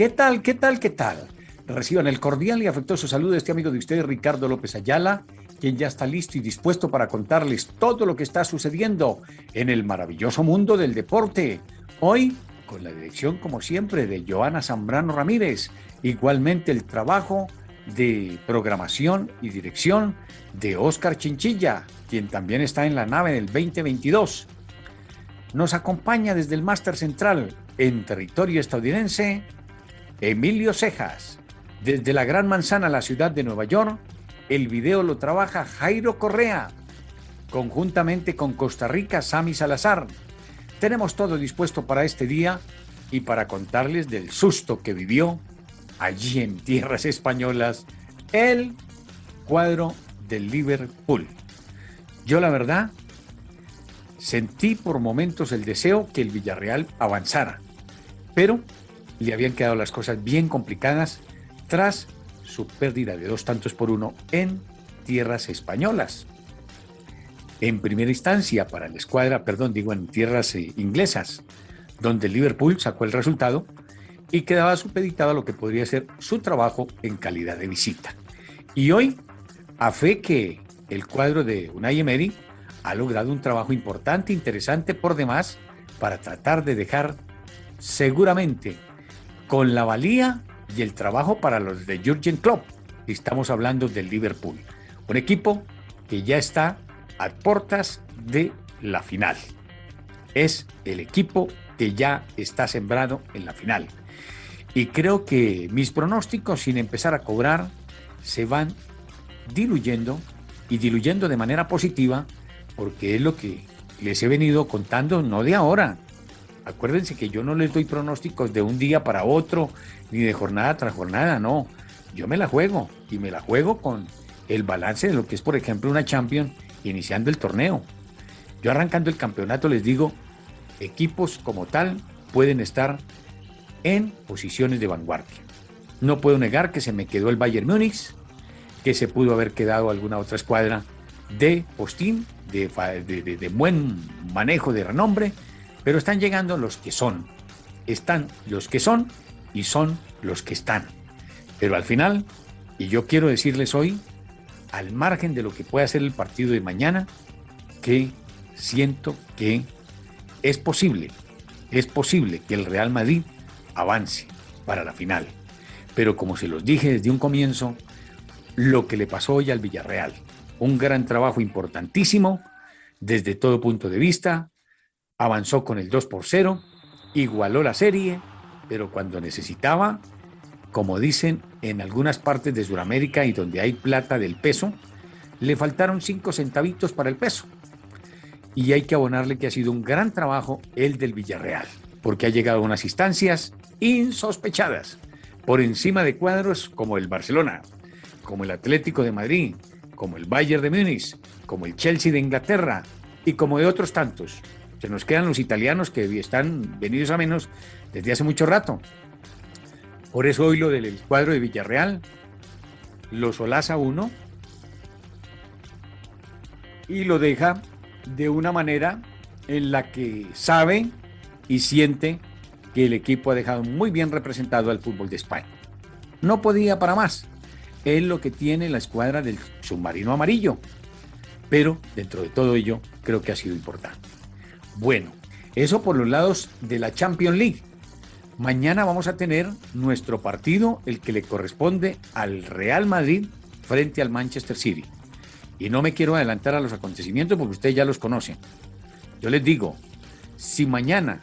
¿Qué tal, qué tal, qué tal? Reciban el cordial y afectuoso saludo de este amigo de ustedes, Ricardo López Ayala, quien ya está listo y dispuesto para contarles todo lo que está sucediendo en el maravilloso mundo del deporte. Hoy, con la dirección, como siempre, de Joana Zambrano Ramírez, igualmente el trabajo de programación y dirección de Oscar Chinchilla, quien también está en la nave del 2022. Nos acompaña desde el Máster Central en territorio estadounidense Emilio Cejas. Desde la Gran Manzana, la ciudad de Nueva York, el video lo trabaja Jairo Correa, conjuntamente con Costa Rica, Sami Salazar. Tenemos todo dispuesto para este día y para contarles del susto que vivió allí en tierras españolas el cuadro del Liverpool. Yo la verdad sentí por momentos el deseo que el Villarreal avanzara, pero le habían quedado las cosas bien complicadas tras su pérdida de dos tantos por uno en tierras españolas. En primera instancia para la escuadra, perdón, digo en tierras eh, inglesas, donde Liverpool sacó el resultado y quedaba supeditado a lo que podría ser su trabajo en calidad de visita. Y hoy, a fe que el cuadro de Unai Emery ha logrado un trabajo importante, interesante por demás, para tratar de dejar seguramente con la valía y el trabajo para los de Jurgen Klopp. Estamos hablando del Liverpool, un equipo que ya está a puertas de la final. Es el equipo que ya está sembrado en la final. Y creo que mis pronósticos, sin empezar a cobrar, se van diluyendo y diluyendo de manera positiva, porque es lo que les he venido contando, no de ahora. Acuérdense que yo no les doy pronósticos de un día para otro, ni de jornada tras jornada, no. Yo me la juego y me la juego con el balance de lo que es, por ejemplo, una Champions iniciando el torneo. Yo arrancando el campeonato les digo, equipos como tal pueden estar en posiciones de vanguardia. No puedo negar que se me quedó el Bayern Múnich, que se pudo haber quedado alguna otra escuadra de postín, de, de, buen manejo de renombre, pero están llegando los que son. Están los que son y son los que están. Pero al final, y yo quiero decirles hoy, al margen de lo que pueda ser el partido de mañana, que siento que es posible, es posible que el Real Madrid avance para la final. Pero como se los dije desde un comienzo, lo que le pasó hoy al Villarreal, un gran trabajo importantísimo desde todo punto de vista, avanzó con el 2 por 0, igualó la serie, pero cuando necesitaba, como dicen en algunas partes de Sudamérica y donde hay plata del peso, le faltaron 5 centavitos para el peso. Y hay que abonarle que ha sido un gran trabajo el del Villarreal, porque ha llegado a unas instancias insospechadas, por encima de cuadros como el Barcelona, como el Atlético de Madrid, como el Bayern de Múnich, como el Chelsea de Inglaterra y como de otros tantos. Se nos quedan los italianos que están venidos a menos desde hace mucho rato. Por eso hoy lo del cuadro de Villarreal lo solaza uno y lo deja de una manera en la que sabe y siente que el equipo ha dejado muy bien representado al fútbol de España. No podía para más. Es lo que tiene la escuadra del submarino amarillo. Pero dentro de todo ello, creo que ha sido importante. Bueno, eso por los lados de la Champions League. Mañana vamos a tener nuestro partido, el que le corresponde al Real Madrid frente al Manchester City. Y no me quiero adelantar a los acontecimientos porque ustedes ya los conocen. Yo les digo, si mañana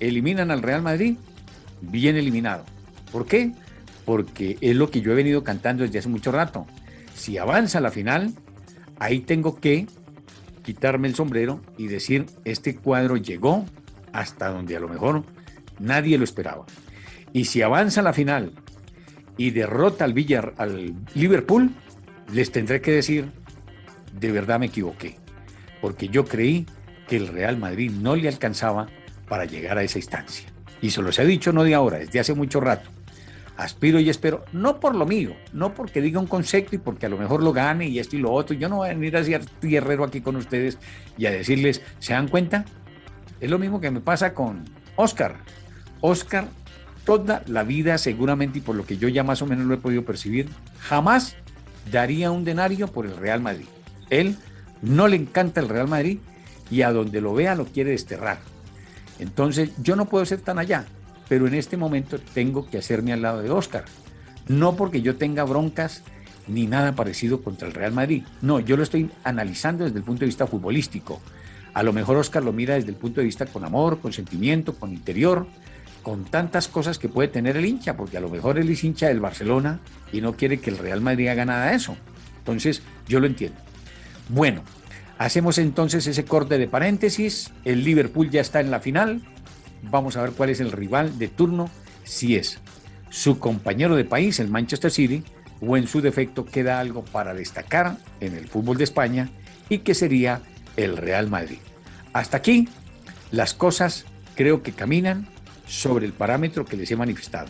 eliminan al Real Madrid, bien eliminado. ¿Por qué? Porque es lo que yo he venido cantando desde hace mucho rato. Si avanza la final, ahí tengo que quitarme el sombrero y decir, este cuadro llegó hasta donde a lo mejor nadie lo esperaba. Y si avanza a la final y derrota al, Villar, al Liverpool, les tendré que decir, de verdad me equivoqué, porque yo creí que el Real Madrid no le alcanzaba para llegar a esa instancia. Y se los he dicho no de ahora, desde hace mucho rato. Aspiro y espero, no por lo mío, no porque diga un concepto y porque a lo mejor lo gane y esto y lo otro. Yo no voy a venir a ser tierrero aquí con ustedes y a decirles, ¿se dan cuenta? Es lo mismo que me pasa con Oscar. Oscar, toda la vida seguramente y por lo que yo ya más o menos lo he podido percibir, jamás daría un denario por el Real Madrid. Él no le encanta el Real Madrid y a donde lo vea lo quiere desterrar. Entonces yo no puedo ser tan allá, pero en este momento tengo que hacerme al lado de Oscar. No porque yo tenga broncas ni nada parecido contra el Real Madrid. No, yo lo estoy analizando desde el punto de vista futbolístico. A lo mejor Oscar lo mira desde el punto de vista con amor, con sentimiento, con interior, con tantas cosas que puede tener el hincha, porque a lo mejor él es hincha del Barcelona y no quiere que el Real Madrid haga nada de eso. Entonces, yo lo entiendo. Bueno, hacemos entonces ese corte de paréntesis. El Liverpool ya está en la final. Vamos a ver cuál es el rival de turno, si es su compañero de país, el Manchester City, o en su defecto queda algo para destacar en el fútbol de España y que sería el Real Madrid. Hasta aquí, las cosas creo que caminan sobre el parámetro que les he manifestado.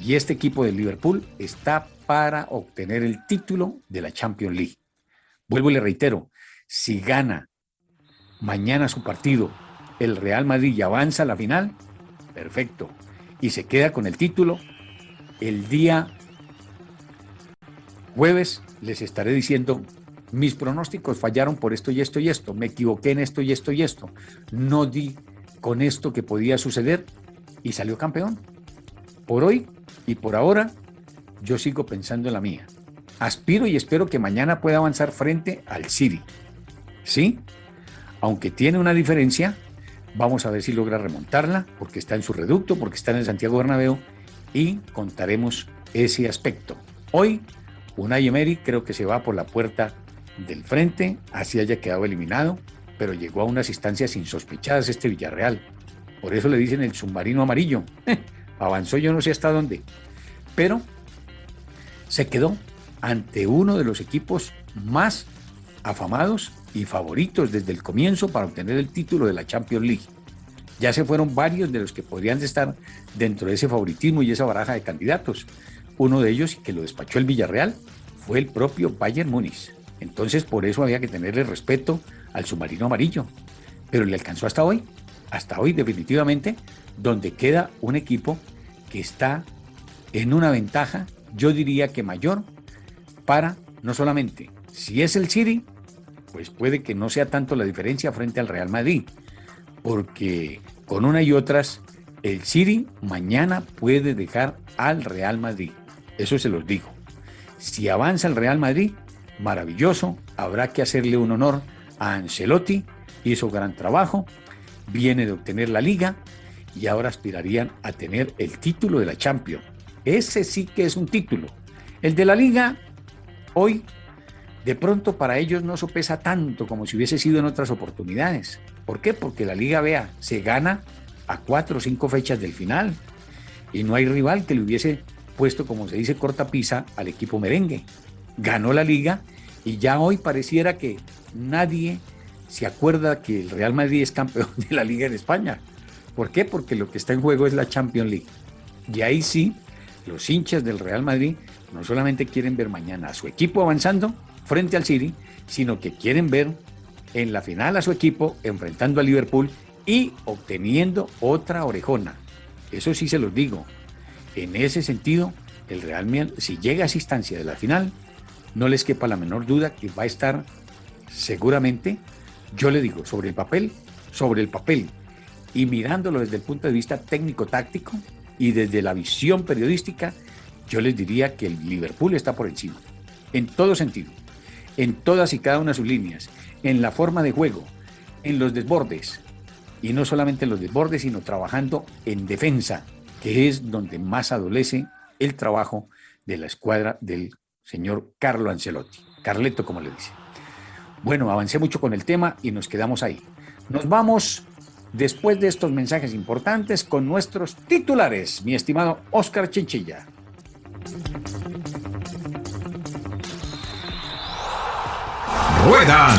Y este equipo de Liverpool está para obtener el título de la Champions League. Vuelvo y le reitero, si gana mañana su partido el Real Madrid y avanza a la final, perfecto. Y se queda con el título. El día jueves les estaré diciendo, mis pronósticos fallaron por esto y esto y esto, me equivoqué en esto y esto y esto, no di con esto que podía suceder y salió campeón. Por hoy y por ahora, yo sigo pensando en la mía. Aspiro y espero que mañana pueda avanzar frente al City. ¿Sí? Aunque tiene una diferencia, Vamos a ver si logra remontarla, porque está en su reducto, porque está en el Santiago Bernabéu, y contaremos ese aspecto. Hoy, Unai Emery creo que se va por la puerta del frente, así haya quedado eliminado, pero llegó a unas instancias insospechadas este Villarreal. Por eso le dicen el submarino amarillo. Avanzó yo no sé hasta dónde. Pero se quedó ante uno de los equipos más afamados y favoritos desde el comienzo para obtener el título de la Champions League. Ya se fueron varios de los que podrían estar dentro de ese favoritismo y esa baraja de candidatos. Uno de ellos, que lo despachó el Villarreal, fue el propio Bayern Múnich. Entonces, por eso había que tenerle respeto al submarino amarillo. Pero le alcanzó hasta hoy, hasta hoy definitivamente, donde queda un equipo que está en una ventaja, yo diría que mayor, para no solamente si es el City, pues puede que no sea tanto la diferencia frente al Real Madrid, porque con una y otras, el City mañana puede dejar al Real Madrid. Eso se los digo. Si avanza el Real Madrid, maravilloso, habrá que hacerle un honor a Ancelotti, hizo gran trabajo, viene de obtener la liga y ahora aspirarían a tener el título de la Champions. Ese sí que es un título. El de la liga, hoy de pronto para ellos no sopesa tanto como si hubiese sido en otras oportunidades. ¿Por qué? Porque la Liga Vea se gana a cuatro o cinco fechas del final y no hay rival que le hubiese puesto, como se dice, corta pisa al equipo merengue. Ganó la liga y ya hoy pareciera que nadie se acuerda que el Real Madrid es campeón de la liga en España. ¿Por qué? Porque lo que está en juego es la Champions League. Y ahí sí, los hinchas del Real Madrid no solamente quieren ver mañana a su equipo avanzando, frente al City, sino que quieren ver en la final a su equipo enfrentando a Liverpool y obteniendo otra orejona. Eso sí se los digo. En ese sentido, el Real Madrid, si llega a esa instancia de la final, no les quepa la menor duda que va a estar seguramente, yo le digo, sobre el papel, sobre el papel, y mirándolo desde el punto de vista técnico-táctico y desde la visión periodística, yo les diría que el Liverpool está por encima, en todo sentido en todas y cada una de sus líneas, en la forma de juego, en los desbordes, y no solamente en los desbordes, sino trabajando en defensa, que es donde más adolece el trabajo de la escuadra del señor Carlo Ancelotti, Carleto como le dice. Bueno, avancé mucho con el tema y nos quedamos ahí. Nos vamos después de estos mensajes importantes con nuestros titulares, mi estimado Oscar Chinchilla. Ruedan,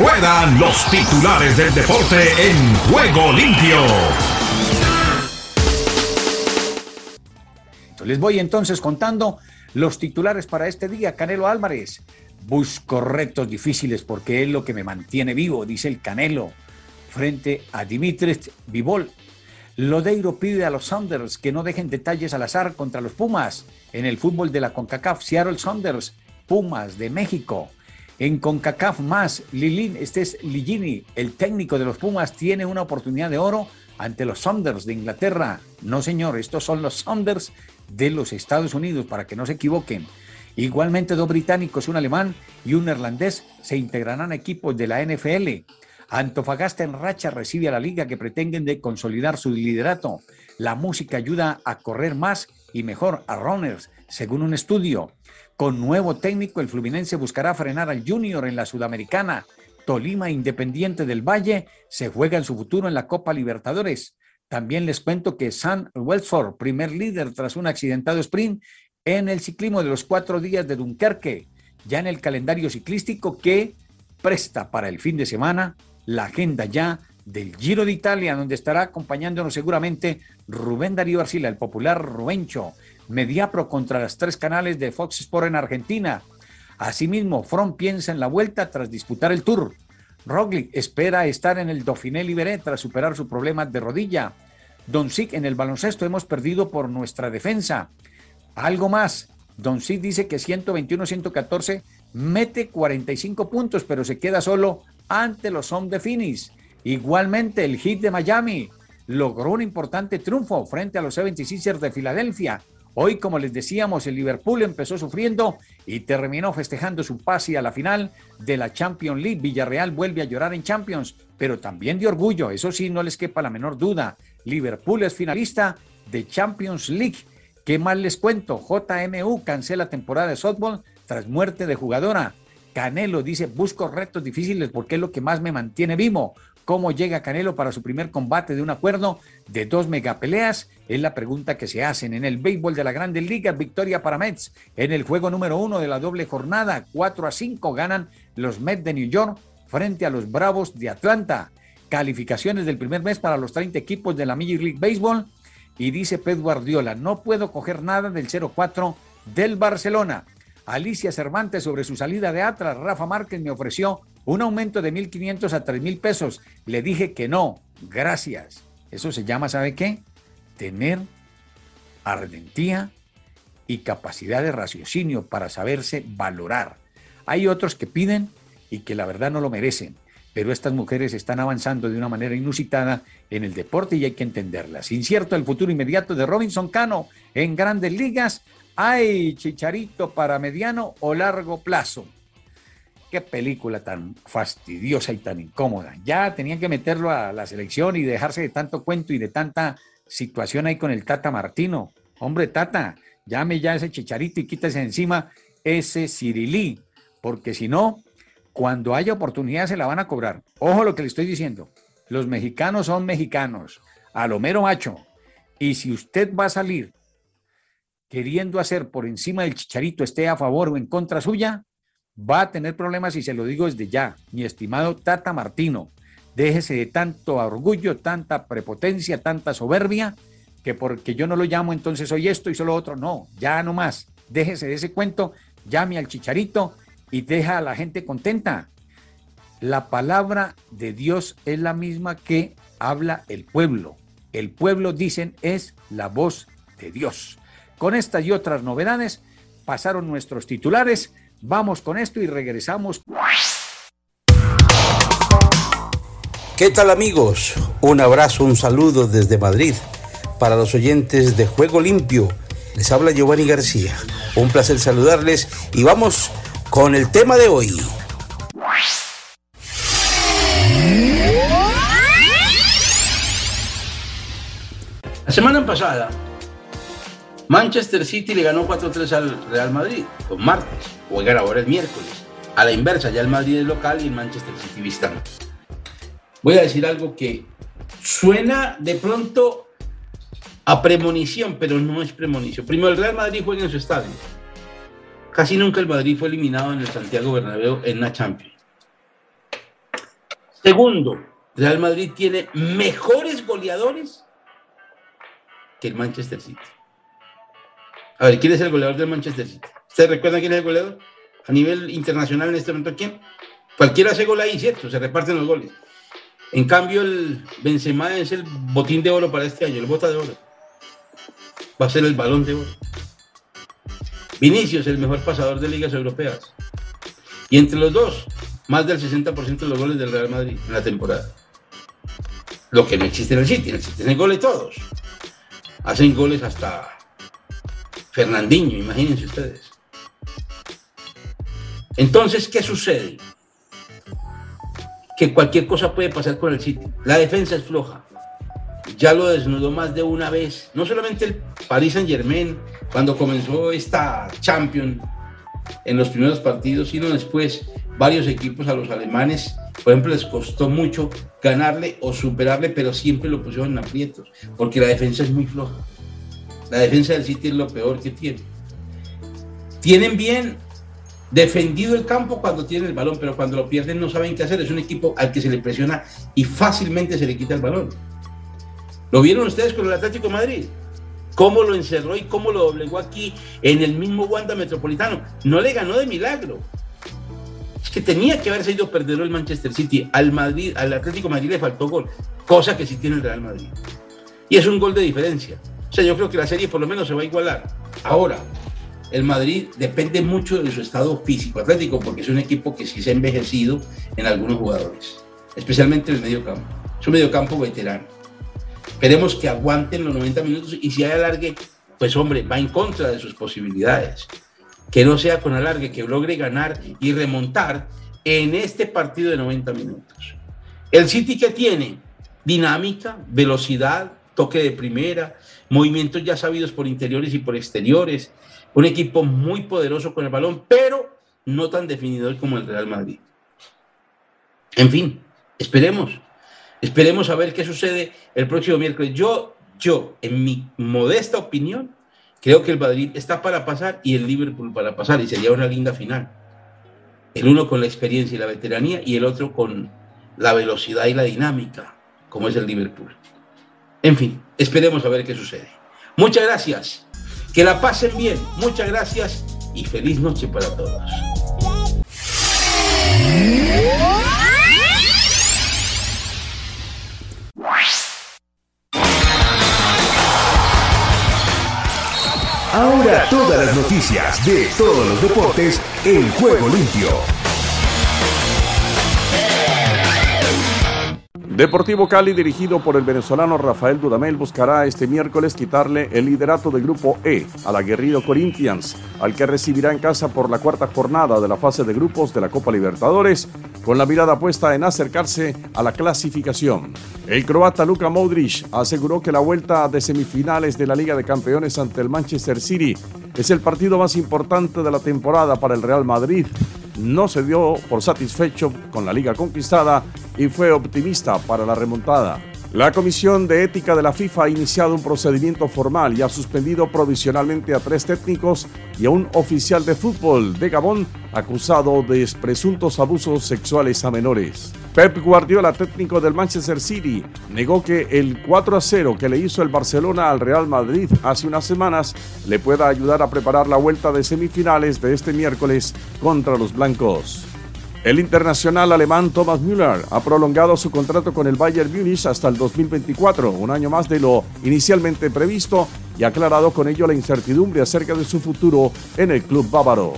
ruedan los titulares del deporte en juego limpio. Les voy entonces contando los titulares para este día. Canelo Álvarez. Busco retos difíciles porque es lo que me mantiene vivo, dice el Canelo, frente a Dimitris Vivol. Lodeiro pide a los Saunders que no dejen detalles al azar contra los Pumas. En el fútbol de la CONCACAF, Seattle Saunders, Pumas de México. En CONCACAF más, Lilín, este es Ligini, el técnico de los Pumas, tiene una oportunidad de oro ante los Saunders de Inglaterra. No, señor, estos son los Saunders de los Estados Unidos, para que no se equivoquen. Igualmente, dos británicos, un alemán y un neerlandés, se integrarán a equipos de la NFL. Antofagasta en racha recibe a la liga que pretenden de consolidar su liderato. La música ayuda a correr más y mejor a runners, según un estudio. Con nuevo técnico, el Fluminense buscará frenar al Junior en la Sudamericana. Tolima Independiente del Valle se juega en su futuro en la Copa Libertadores. También les cuento que Sam Welsford, primer líder tras un accidentado sprint en el ciclismo de los cuatro días de Dunkerque, ya en el calendario ciclístico que presta para el fin de semana la agenda ya del Giro de Italia, donde estará acompañándonos seguramente Rubén Darío Arcila, el popular Rubencho, Mediapro contra las tres canales de Fox Sport en Argentina. Asimismo, From piensa en la vuelta tras disputar el Tour. Roglic espera estar en el Dauphiné Libéré tras superar su problema de rodilla. Don Sig en el baloncesto hemos perdido por nuestra defensa. Algo más. Don Sig dice que 121-114 mete 45 puntos, pero se queda solo ante los Home de Finis. Igualmente, el hit de Miami logró un importante triunfo frente a los 76ers de Filadelfia. Hoy, como les decíamos, el Liverpool empezó sufriendo y terminó festejando su pase a la final de la Champions League. Villarreal vuelve a llorar en Champions, pero también de orgullo, eso sí, no les quepa la menor duda. Liverpool es finalista de Champions League. ¿Qué más les cuento? JMU cancela temporada de softball tras muerte de jugadora. Canelo dice, busco retos difíciles porque es lo que más me mantiene vivo. ¿Cómo llega Canelo para su primer combate de un acuerdo de dos megapeleas? Es la pregunta que se hacen en el béisbol de la Grandes Ligas. Victoria para Mets. En el juego número uno de la doble jornada, 4 a 5 ganan los Mets de New York frente a los Bravos de Atlanta. Calificaciones del primer mes para los 30 equipos de la Major League Baseball. Y dice Pep Guardiola, no puedo coger nada del 0-4 del Barcelona. Alicia Cervantes sobre su salida de Atlas. Rafa Márquez me ofreció un aumento de 1.500 a 3.000 pesos. Le dije que no, gracias. Eso se llama, ¿sabe qué? Tener ardentía y capacidad de raciocinio para saberse valorar. Hay otros que piden y que la verdad no lo merecen, pero estas mujeres están avanzando de una manera inusitada en el deporte y hay que entenderlas. Incierto el futuro inmediato de Robinson Cano en grandes ligas. Hay chicharito para mediano o largo plazo. Qué película tan fastidiosa y tan incómoda. Ya tenían que meterlo a la selección y dejarse de tanto cuento y de tanta situación ahí con el Tata Martino. Hombre, Tata, llame ya ese chicharito y quítese encima ese Cirilí, porque si no, cuando haya oportunidad se la van a cobrar. Ojo lo que le estoy diciendo. Los mexicanos son mexicanos, a lo mero macho. Y si usted va a salir queriendo hacer por encima del chicharito, esté a favor o en contra suya, va a tener problemas y se lo digo desde ya, mi estimado Tata Martino. Déjese de tanto orgullo, tanta prepotencia, tanta soberbia, que porque yo no lo llamo entonces soy esto y solo otro. No, ya no más. Déjese de ese cuento, llame al chicharito y deja a la gente contenta. La palabra de Dios es la misma que habla el pueblo. El pueblo, dicen, es la voz de Dios. Con estas y otras novedades pasaron nuestros titulares. Vamos con esto y regresamos. ¿Qué tal amigos? Un abrazo, un saludo desde Madrid. Para los oyentes de Juego Limpio, les habla Giovanni García. Un placer saludarles y vamos con el tema de hoy. La semana pasada, Manchester City le ganó 4-3 al Real Madrid, con martes, juegan ahora el miércoles. A la inversa, ya el Madrid es local y el Manchester City visitante. Voy a decir algo que Suena de pronto a premonición, pero no es premonición. Primero, el Real Madrid juega en su estadio. Casi nunca el Madrid fue eliminado en el Santiago Bernabéu en la Champions. Segundo, Real Madrid tiene mejores goleadores que el Manchester City. A ver, ¿quién es el goleador del Manchester City? ¿Ustedes recuerdan quién es el goleador? A nivel internacional en este momento, ¿quién? Cualquiera hace gol ahí, ¿cierto? Se reparten los goles. En cambio, el Benzema es el botín de oro para este año, el bota de oro. Va a ser el balón de oro. Vinicius, el mejor pasador de ligas europeas. Y entre los dos, más del 60% de los goles del Real Madrid en la temporada. Lo que no existe en el City, en el City goles todos. Hacen goles hasta Fernandinho, imagínense ustedes. Entonces, ¿qué sucede? Que cualquier cosa puede pasar con el City. La defensa es floja. Ya lo desnudó más de una vez. No solamente el Paris Saint Germain, cuando comenzó esta Champions en los primeros partidos, sino después varios equipos a los alemanes. Por ejemplo, les costó mucho ganarle o superarle, pero siempre lo pusieron en aprietos, porque la defensa es muy floja. La defensa del City es lo peor que tiene. Tienen bien defendido el campo cuando tienen el balón, pero cuando lo pierden no saben qué hacer. Es un equipo al que se le presiona y fácilmente se le quita el balón. ¿Lo vieron ustedes con el Atlético Madrid? ¿Cómo lo encerró y cómo lo doblegó aquí en el mismo Wanda Metropolitano? No le ganó de milagro. Es que tenía que haberse ido perder el Manchester City. Al Madrid, al Atlético Madrid le faltó gol, cosa que sí tiene el Real Madrid. Y es un gol de diferencia. O sea, yo creo que la serie por lo menos se va a igualar. Ahora, el Madrid depende mucho de su estado físico atlético, porque es un equipo que sí se ha envejecido en algunos jugadores, especialmente en el medio campo. Es un medio campo veterano. Esperemos que aguanten los 90 minutos y si hay alargue, pues hombre, va en contra de sus posibilidades. Que no sea con alargue, que logre ganar y remontar en este partido de 90 minutos. El City que tiene dinámica, velocidad, toque de primera, movimientos ya sabidos por interiores y por exteriores. Un equipo muy poderoso con el balón, pero no tan definidor como el Real Madrid. En fin, esperemos. Esperemos a ver qué sucede el próximo miércoles. Yo, yo, en mi modesta opinión, creo que el Madrid está para pasar y el Liverpool para pasar y sería una linda final. El uno con la experiencia y la veteranía y el otro con la velocidad y la dinámica, como es el Liverpool. En fin, esperemos a ver qué sucede. Muchas gracias. Que la pasen bien. Muchas gracias y feliz noche para todos. Ahora todas las noticias de todos los deportes en juego limpio. Deportivo Cali, dirigido por el venezolano Rafael Dudamel, buscará este miércoles quitarle el liderato del Grupo E al aguerrido Corinthians, al que recibirá en casa por la cuarta jornada de la fase de grupos de la Copa Libertadores, con la mirada puesta en acercarse a la clasificación. El croata Luka Modric aseguró que la vuelta de semifinales de la Liga de Campeones ante el Manchester City es el partido más importante de la temporada para el Real Madrid no se dio por satisfecho con la liga conquistada y fue optimista para la remontada. La Comisión de Ética de la FIFA ha iniciado un procedimiento formal y ha suspendido provisionalmente a tres técnicos y a un oficial de fútbol de Gabón acusado de presuntos abusos sexuales a menores. Pep Guardiola, técnico del Manchester City, negó que el 4 a 0 que le hizo el Barcelona al Real Madrid hace unas semanas le pueda ayudar a preparar la vuelta de semifinales de este miércoles contra los blancos. El internacional alemán Thomas Müller ha prolongado su contrato con el Bayern Munich hasta el 2024, un año más de lo inicialmente previsto, y ha aclarado con ello la incertidumbre acerca de su futuro en el club bávaro.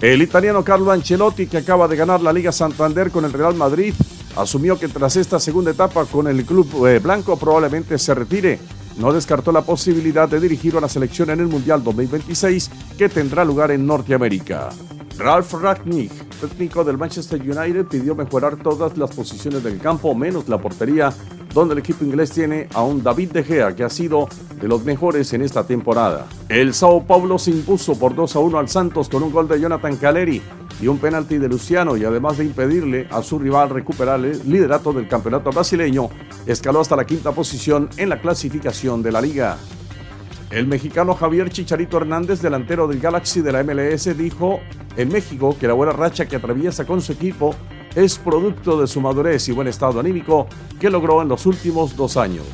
El italiano Carlo Ancelotti, que acaba de ganar la Liga Santander con el Real Madrid, asumió que tras esta segunda etapa con el club eh, blanco probablemente se retire. No descartó la posibilidad de dirigir a la selección en el Mundial 2026 que tendrá lugar en Norteamérica. Ralph Ragnick, técnico del Manchester United, pidió mejorar todas las posiciones del campo, menos la portería, donde el equipo inglés tiene a un David De Gea que ha sido de los mejores en esta temporada. El Sao Paulo se impuso por 2 a 1 al Santos con un gol de Jonathan Caleri. y un penalti de Luciano y además de impedirle a su rival recuperar el liderato del campeonato brasileño, escaló hasta la quinta posición en la clasificación de la liga. El mexicano Javier Chicharito Hernández, delantero del Galaxy de la MLS, dijo en México que la buena racha que atraviesa con su equipo es producto de su madurez y buen estado anímico que logró en los últimos dos años.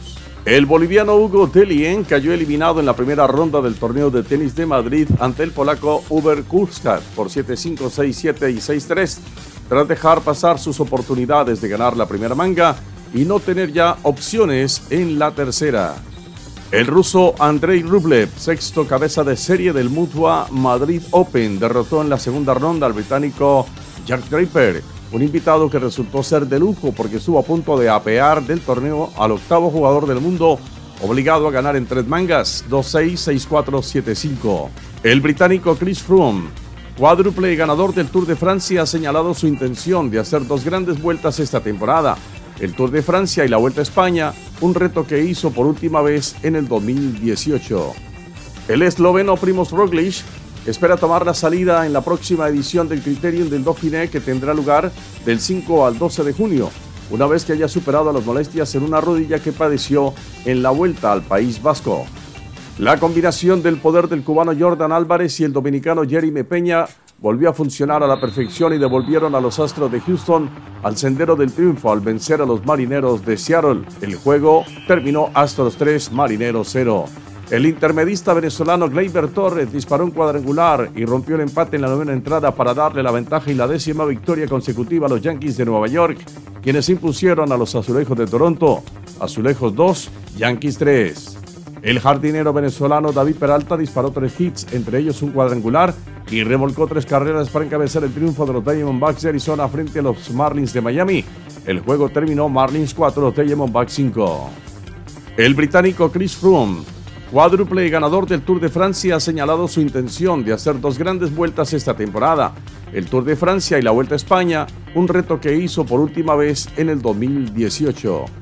El boliviano Hugo Delien cayó eliminado en la primera ronda del torneo de tenis de Madrid ante el polaco Uber Kurskat por 7-5, 6-7 y 6-3, tras dejar pasar sus oportunidades de ganar la primera manga y no tener ya opciones en la tercera. El ruso Andrei Rublev, sexto cabeza de serie del Mutua Madrid Open, derrotó en la segunda ronda al británico Jack Draper un invitado que resultó ser de lujo porque estuvo a punto de apear del torneo al octavo jugador del mundo, obligado a ganar en tres mangas, 2-6, 6-4, 7-5. El británico Chris Froome, cuádruple ganador del Tour de Francia, ha señalado su intención de hacer dos grandes vueltas esta temporada, el Tour de Francia y la Vuelta a España, un reto que hizo por última vez en el 2018. El esloveno Primoz Roglic espera tomar la salida en la próxima edición del Criterium del Dauphiné que tendrá lugar del 5 al 12 de junio, una vez que haya superado las molestias en una rodilla que padeció en la vuelta al País Vasco. La combinación del poder del cubano Jordan Álvarez y el dominicano Jeremy Peña volvió a funcionar a la perfección y devolvieron a los Astros de Houston al sendero del triunfo al vencer a los Marineros de Seattle. El juego terminó Astros 3, Marineros 0. El intermedista venezolano Gleyber Torres disparó un cuadrangular y rompió el empate en la novena entrada para darle la ventaja y la décima victoria consecutiva a los Yankees de Nueva York, quienes impusieron a los Azulejos de Toronto. Azulejos 2, Yankees 3. El jardinero venezolano David Peralta disparó tres hits, entre ellos un cuadrangular, y remolcó tres carreras para encabezar el triunfo de los Diamondbacks de Arizona frente a los Marlins de Miami. El juego terminó Marlins 4, Diamondbacks 5. El británico Chris Froome cuádruple ganador del Tour de Francia, ha señalado su intención de hacer dos grandes vueltas esta temporada, el Tour de Francia y la Vuelta a España, un reto que hizo por última vez en el 2018.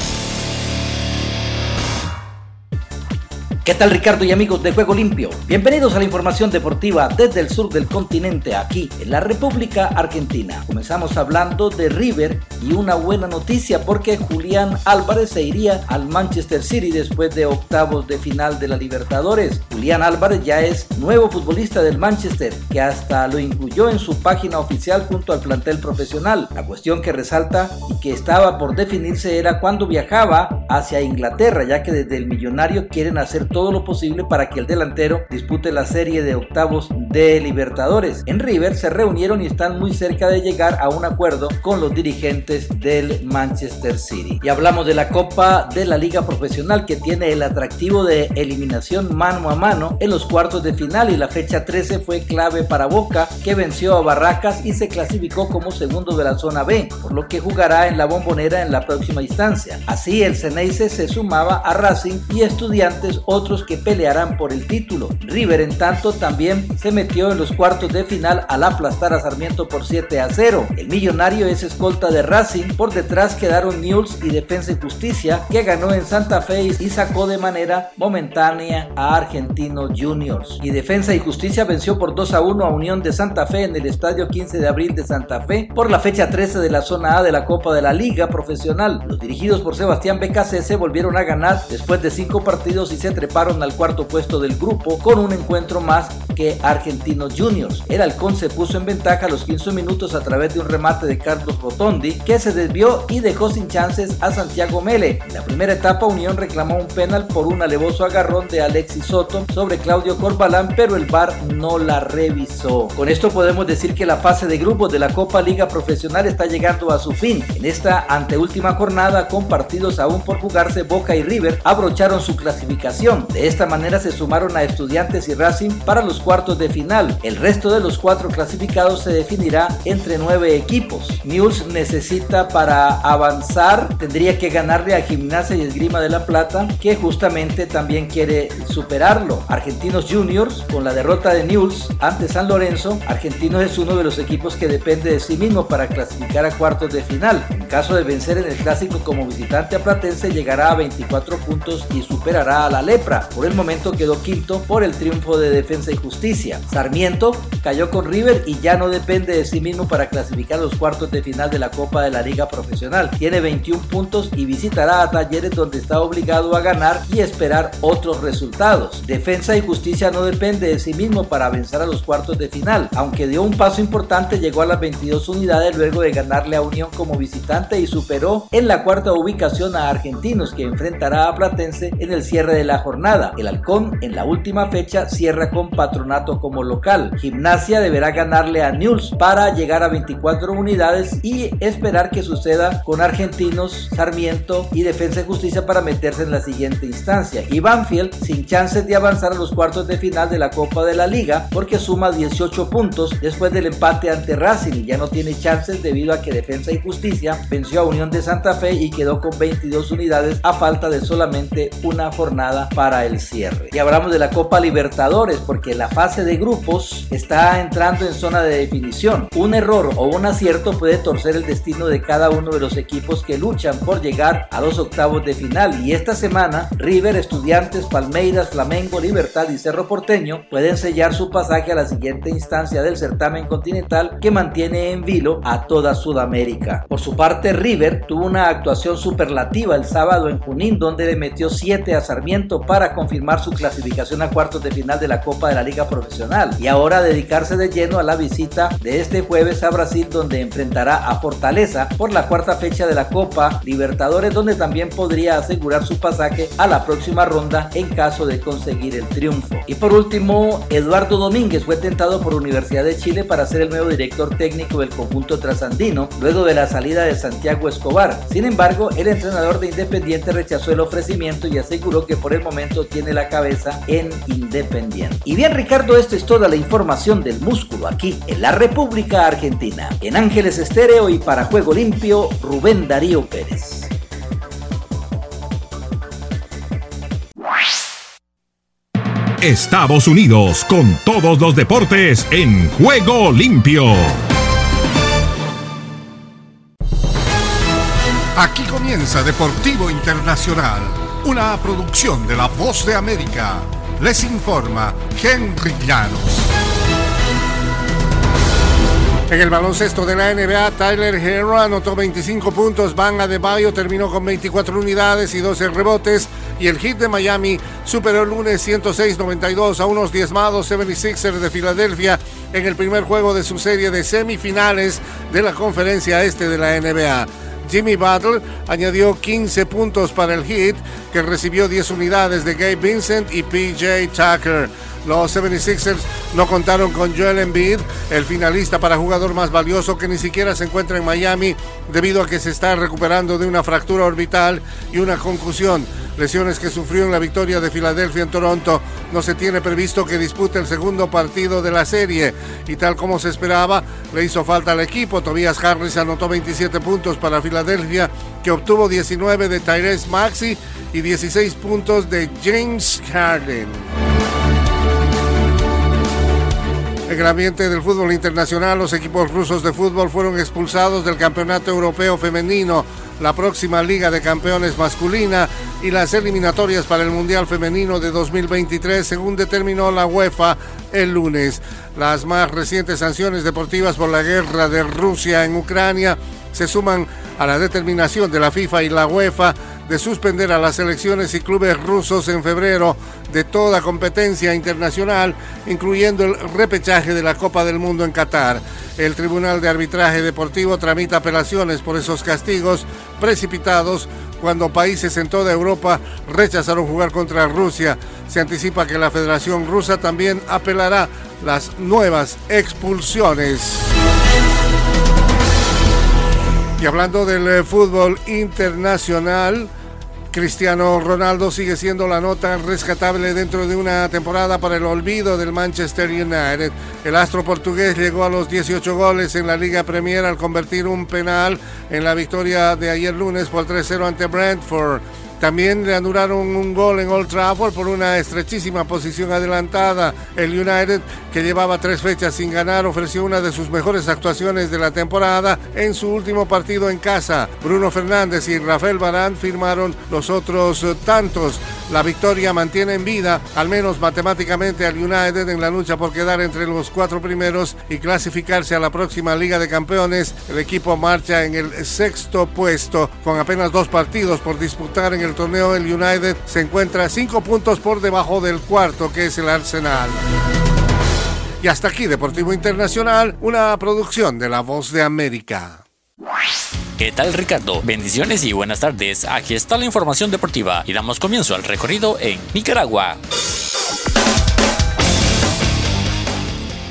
¿Qué tal Ricardo y amigos de Juego Limpio? Bienvenidos a la información deportiva desde el sur del continente, aquí en la República Argentina. Comenzamos hablando de River y una buena noticia porque Julián Álvarez se iría al Manchester City después de octavos de final de la Libertadores. Julián Álvarez ya es nuevo futbolista del Manchester, que hasta lo incluyó en su página oficial junto al plantel profesional. La cuestión que resalta y que estaba por definirse era cuando viajaba hacia Inglaterra, ya que desde el millonario quieren hacer todo lo posible para que el delantero dispute la serie de octavos de Libertadores. En River se reunieron y están muy cerca de llegar a un acuerdo con los dirigentes del Manchester City. Y hablamos de la Copa de la Liga Profesional que tiene el atractivo de eliminación mano a mano en los cuartos de final y la fecha 13 fue clave para Boca que venció a Barracas y se clasificó como segundo de la zona B, por lo que jugará en la bombonera en la próxima instancia. Así el Ceneice se sumaba a Racing y Estudiantes otros que pelearán por el título. River en tanto también se metió en los cuartos de final al aplastar a Sarmiento por 7 a 0. El millonario es escolta de Racing, por detrás quedaron News y Defensa y Justicia que ganó en Santa Fe y sacó de manera momentánea a Argentino Juniors. Y Defensa y Justicia venció por 2 a 1 a Unión de Santa Fe en el Estadio 15 de abril de Santa Fe por la fecha 13 de la zona A de la Copa de la Liga Profesional. Los dirigidos por Sebastián se volvieron a ganar después de cinco partidos y se treparon al cuarto puesto del grupo con un encuentro más que Juniors. El halcón se puso en ventaja a los 15 minutos a través de un remate de Carlos Rotondi que se desvió y dejó sin chances a Santiago Mele. En la primera etapa Unión reclamó un penal por un alevoso agarrón de Alexis Soto sobre Claudio Corbalán pero el VAR no la revisó. Con esto podemos decir que la fase de grupos de la Copa Liga Profesional está llegando a su fin. En esta anteúltima jornada con partidos aún por jugarse Boca y River abrocharon su clasificación. De esta manera se sumaron a Estudiantes y Racing para los cuartos de final. El resto de los cuatro clasificados se definirá entre nueve equipos. News necesita para avanzar, tendría que ganarle a Gimnasia y Esgrima de la Plata, que justamente también quiere superarlo. Argentinos Juniors, con la derrota de News ante San Lorenzo, Argentinos es uno de los equipos que depende de sí mismo para clasificar a cuartos de final. En caso de vencer en el clásico como visitante a Platense, llegará a 24 puntos y superará a la Lepra. Por el momento quedó quinto por el triunfo de Defensa y Justicia. Sarmiento cayó con River y ya no depende de sí mismo para clasificar los cuartos de final de la Copa de la Liga Profesional. Tiene 21 puntos y visitará a Talleres donde está obligado a ganar y esperar otros resultados. Defensa y Justicia no depende de sí mismo para vencer a los cuartos de final. Aunque dio un paso importante, llegó a las 22 unidades luego de ganarle a Unión como visitante y superó en la cuarta ubicación a Argentinos que enfrentará a Platense en el cierre de la jornada. El Halcón en la última fecha cierra con Patronato como local. Gimnasia deberá ganarle a News para llegar a 24 unidades y esperar que suceda con Argentinos, Sarmiento y Defensa y Justicia para meterse en la siguiente instancia. Y Banfield sin chances de avanzar a los cuartos de final de la Copa de la Liga porque suma 18 puntos después del empate ante Racing y ya no tiene chances debido a que Defensa y Justicia venció a Unión de Santa Fe y quedó con 22 unidades a falta de solamente una jornada para el cierre. Y hablamos de la Copa Libertadores porque la fase de está entrando en zona de definición. Un error o un acierto puede torcer el destino de cada uno de los equipos que luchan por llegar a los octavos de final y esta semana River, Estudiantes, Palmeiras, Flamengo, Libertad y Cerro Porteño pueden sellar su pasaje a la siguiente instancia del certamen continental que mantiene en vilo a toda Sudamérica. Por su parte, River tuvo una actuación superlativa el sábado en Junín donde le metió 7 a Sarmiento para confirmar su clasificación a cuartos de final de la Copa de la Liga Profesional y ahora dedicarse de lleno a la visita de este jueves a Brasil donde enfrentará a Fortaleza por la cuarta fecha de la Copa Libertadores donde también podría asegurar su pasaje a la próxima ronda en caso de conseguir el triunfo. Y por último, Eduardo Domínguez fue tentado por Universidad de Chile para ser el nuevo director técnico del conjunto trasandino luego de la salida de Santiago Escobar. Sin embargo, el entrenador de Independiente rechazó el ofrecimiento y aseguró que por el momento tiene la cabeza en Independiente. Y bien Ricardo, esta toda la información del músculo aquí en la República Argentina. En Ángeles Estéreo y para Juego Limpio, Rubén Darío Pérez. Estados Unidos con todos los deportes en Juego Limpio. Aquí comienza Deportivo Internacional, una producción de La Voz de América. Les informa Henry Llanos. En el baloncesto de la NBA, Tyler Hero anotó 25 puntos, Van Adebayo terminó con 24 unidades y 12 rebotes y el hit de Miami superó el lunes 106-92 a unos diezmados 76ers de Filadelfia en el primer juego de su serie de semifinales de la conferencia este de la NBA. Jimmy Butler añadió 15 puntos para el hit, que recibió 10 unidades de Gabe Vincent y PJ Tucker. Los 76ers no contaron con Joel Embiid, el finalista para jugador más valioso que ni siquiera se encuentra en Miami debido a que se está recuperando de una fractura orbital y una concusión lesiones que sufrió en la victoria de Filadelfia en Toronto. No se tiene previsto que dispute el segundo partido de la serie y tal como se esperaba, le hizo falta al equipo. Tobias Harris anotó 27 puntos para Filadelfia, que obtuvo 19 de Tyrese Maxi y 16 puntos de James Harden. En el ambiente del fútbol internacional, los equipos rusos de fútbol fueron expulsados del Campeonato Europeo Femenino, la próxima Liga de Campeones masculina y las eliminatorias para el Mundial Femenino de 2023, según determinó la UEFA el lunes. Las más recientes sanciones deportivas por la guerra de Rusia en Ucrania se suman a la determinación de la FIFA y la UEFA de suspender a las selecciones y clubes rusos en febrero de toda competencia internacional, incluyendo el repechaje de la Copa del Mundo en Qatar. El Tribunal de Arbitraje Deportivo tramita apelaciones por esos castigos precipitados cuando países en toda Europa rechazaron jugar contra Rusia. Se anticipa que la Federación Rusa también apelará las nuevas expulsiones. Y hablando del eh, fútbol internacional, Cristiano Ronaldo sigue siendo la nota rescatable dentro de una temporada para el olvido del Manchester United. El astro portugués llegó a los 18 goles en la Liga Premier al convertir un penal en la victoria de ayer lunes por 3-0 ante Brentford. También le anularon un gol en Old Trafford por una estrechísima posición adelantada. El United, que llevaba tres fechas sin ganar, ofreció una de sus mejores actuaciones de la temporada en su último partido en casa. Bruno Fernández y Rafael Barán firmaron los otros tantos. La victoria mantiene en vida, al menos matemáticamente, al United en la lucha por quedar entre los cuatro primeros y clasificarse a la próxima Liga de Campeones. El equipo marcha en el sexto puesto con apenas dos partidos por disputar en el torneo, el United se encuentra cinco puntos por debajo del cuarto, que es el Arsenal. Y hasta aquí, Deportivo Internacional, una producción de La Voz de América. ¿Qué tal Ricardo? Bendiciones y buenas tardes. Aquí está la información deportiva y damos comienzo al recorrido en Nicaragua.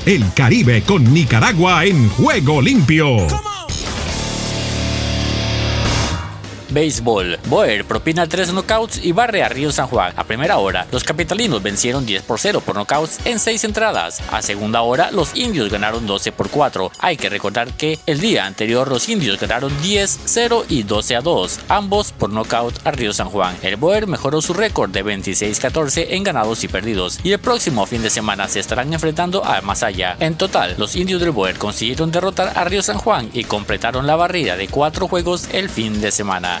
El Caribe con Nicaragua en juego limpio. Béisbol. Boer propina tres knockouts y barre a Río San Juan. A primera hora, los capitalinos vencieron 10 por 0 por knockouts en 6 entradas. A segunda hora, los indios ganaron 12 por 4. Hay que recordar que el día anterior los indios ganaron 10, 0 y 12 a 2, ambos por knockout a Río San Juan. El Boer mejoró su récord de 26-14 en ganados y perdidos y el próximo fin de semana se estarán enfrentando a Masaya. En total, los indios del Boer consiguieron derrotar a Río San Juan y completaron la barrida de 4 juegos el fin de semana.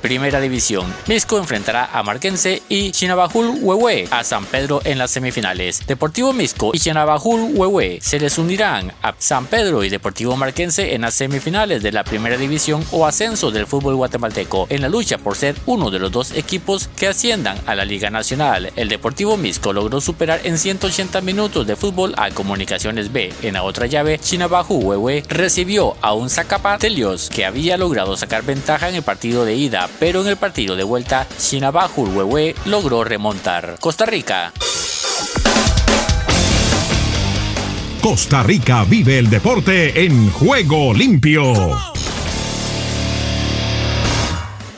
Primera División. Misco enfrentará a Marquense y Chinabajul Huehue a San Pedro en las semifinales. Deportivo Misco y Chinabajul Huehue se les unirán a San Pedro y Deportivo Marquense en las semifinales de la Primera División o ascenso del fútbol guatemalteco en la lucha por ser uno de los dos equipos que asciendan a la Liga Nacional. El Deportivo Misco logró superar en 180 minutos de fútbol a Comunicaciones B. En la otra llave, Chinabaju Huehue recibió a un Zacapatelios que había logrado sacar ventaja en el partido de ida pero en el partido de vuelta, Shinabajul Huehue logró remontar. Costa Rica. Costa Rica vive el deporte en juego limpio.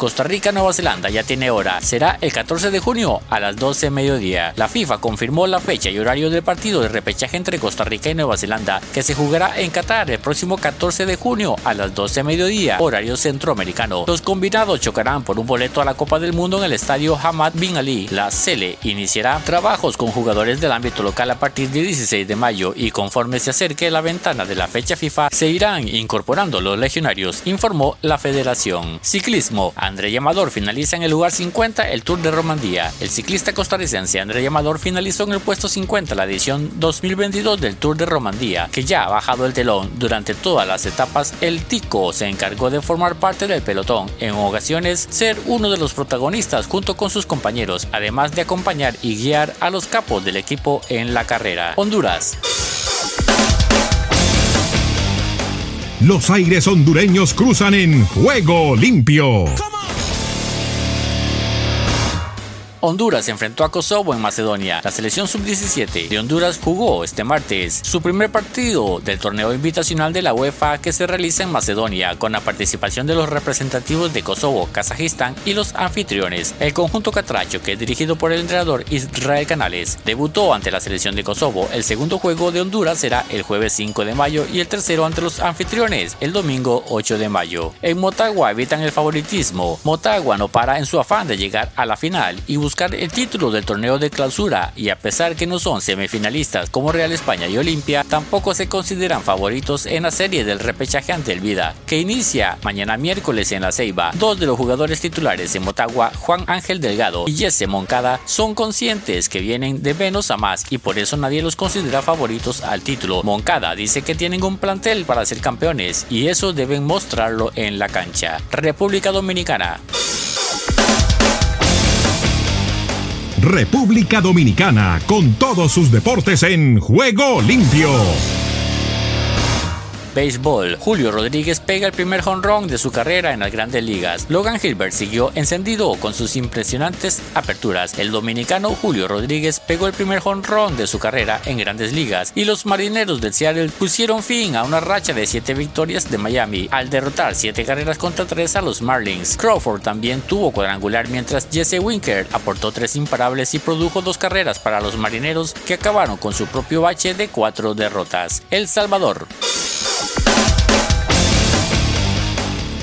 Costa Rica, Nueva Zelanda ya tiene hora. Será el 14 de junio a las 12 mediodía. La FIFA confirmó la fecha y horario del partido de repechaje entre Costa Rica y Nueva Zelanda, que se jugará en Qatar el próximo 14 de junio a las 12 mediodía, horario centroamericano. Los combinados chocarán por un boleto a la Copa del Mundo en el estadio Hamad Bin Ali. La Cele iniciará trabajos con jugadores del ámbito local a partir del 16 de mayo y conforme se acerque la ventana de la fecha FIFA, se irán incorporando los legionarios, informó la federación. Ciclismo. André Llamador finaliza en el lugar 50 el Tour de Romandía. El ciclista costarricense André Llamador finalizó en el puesto 50 la edición 2022 del Tour de Romandía, que ya ha bajado el telón durante todas las etapas. El Tico se encargó de formar parte del pelotón, en ocasiones ser uno de los protagonistas junto con sus compañeros, además de acompañar y guiar a los capos del equipo en la carrera. Honduras. Los aires hondureños cruzan en juego limpio. Honduras enfrentó a Kosovo en Macedonia. La selección sub-17 de Honduras jugó este martes su primer partido del torneo invitacional de la UEFA que se realiza en Macedonia con la participación de los representativos de Kosovo, Kazajistán y los anfitriones. El conjunto catracho, que es dirigido por el entrenador Israel Canales, debutó ante la selección de Kosovo. El segundo juego de Honduras será el jueves 5 de mayo y el tercero ante los anfitriones el domingo 8 de mayo. En Motagua evitan el favoritismo. Motagua no para en su afán de llegar a la final y el título del torneo de clausura y a pesar que no son semifinalistas como Real España y Olimpia, tampoco se consideran favoritos en la serie del repechaje ante el Vida, que inicia mañana miércoles en la Ceiba. Dos de los jugadores titulares en Motagua, Juan Ángel Delgado y Jesse Moncada, son conscientes que vienen de menos a más y por eso nadie los considera favoritos al título. Moncada dice que tienen un plantel para ser campeones y eso deben mostrarlo en la cancha. República Dominicana. República Dominicana, con todos sus deportes en juego limpio. Béisbol. Julio Rodríguez pega el primer run de su carrera en las grandes ligas. Logan Gilbert siguió encendido con sus impresionantes aperturas. El dominicano Julio Rodríguez pegó el primer run de su carrera en grandes ligas y los marineros del Seattle pusieron fin a una racha de 7 victorias de Miami al derrotar 7 carreras contra 3 a los Marlins. Crawford también tuvo cuadrangular mientras Jesse Winker aportó 3 imparables y produjo 2 carreras para los marineros que acabaron con su propio bache de 4 derrotas. El Salvador.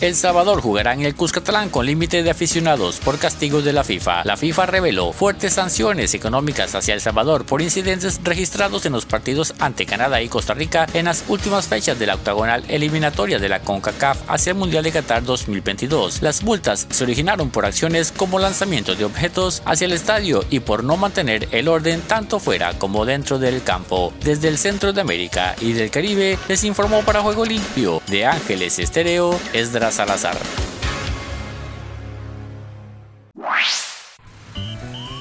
El Salvador jugará en el Cuscatlán con límite de aficionados por castigos de la FIFA. La FIFA reveló fuertes sanciones económicas hacia El Salvador por incidentes registrados en los partidos ante Canadá y Costa Rica en las últimas fechas de la octagonal eliminatoria de la CONCACAF hacia el Mundial de Qatar 2022. Las multas se originaron por acciones como lanzamiento de objetos hacia el estadio y por no mantener el orden tanto fuera como dentro del campo. Desde el centro de América y del Caribe les informó para Juego Limpio de Ángeles Estéreo Esdras Salazar.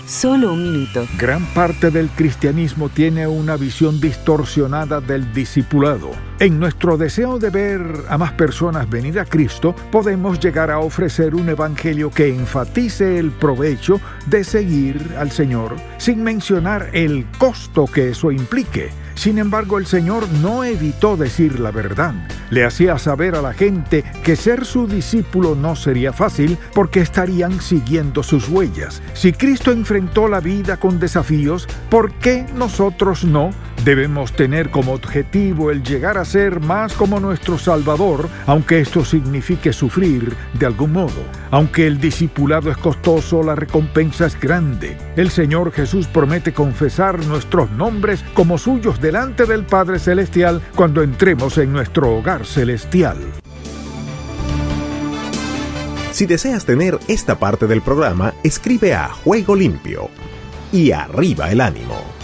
Solo un minuto. Gran parte del cristianismo tiene una visión distorsionada del discipulado. En nuestro deseo de ver a más personas venir a Cristo, podemos llegar a ofrecer un evangelio que enfatice el provecho de seguir al Señor, sin mencionar el costo que eso implique. Sin embargo, el Señor no evitó decir la verdad. Le hacía saber a la gente que ser su discípulo no sería fácil porque estarían siguiendo sus huellas. Si Cristo enfrentó la vida con desafíos, ¿por qué nosotros no? Debemos tener como objetivo el llegar a ser más como nuestro Salvador, aunque esto signifique sufrir de algún modo. Aunque el discipulado es costoso, la recompensa es grande. El Señor Jesús promete confesar nuestros nombres como suyos delante del Padre Celestial cuando entremos en nuestro hogar celestial. Si deseas tener esta parte del programa, escribe a Juego Limpio y arriba el ánimo.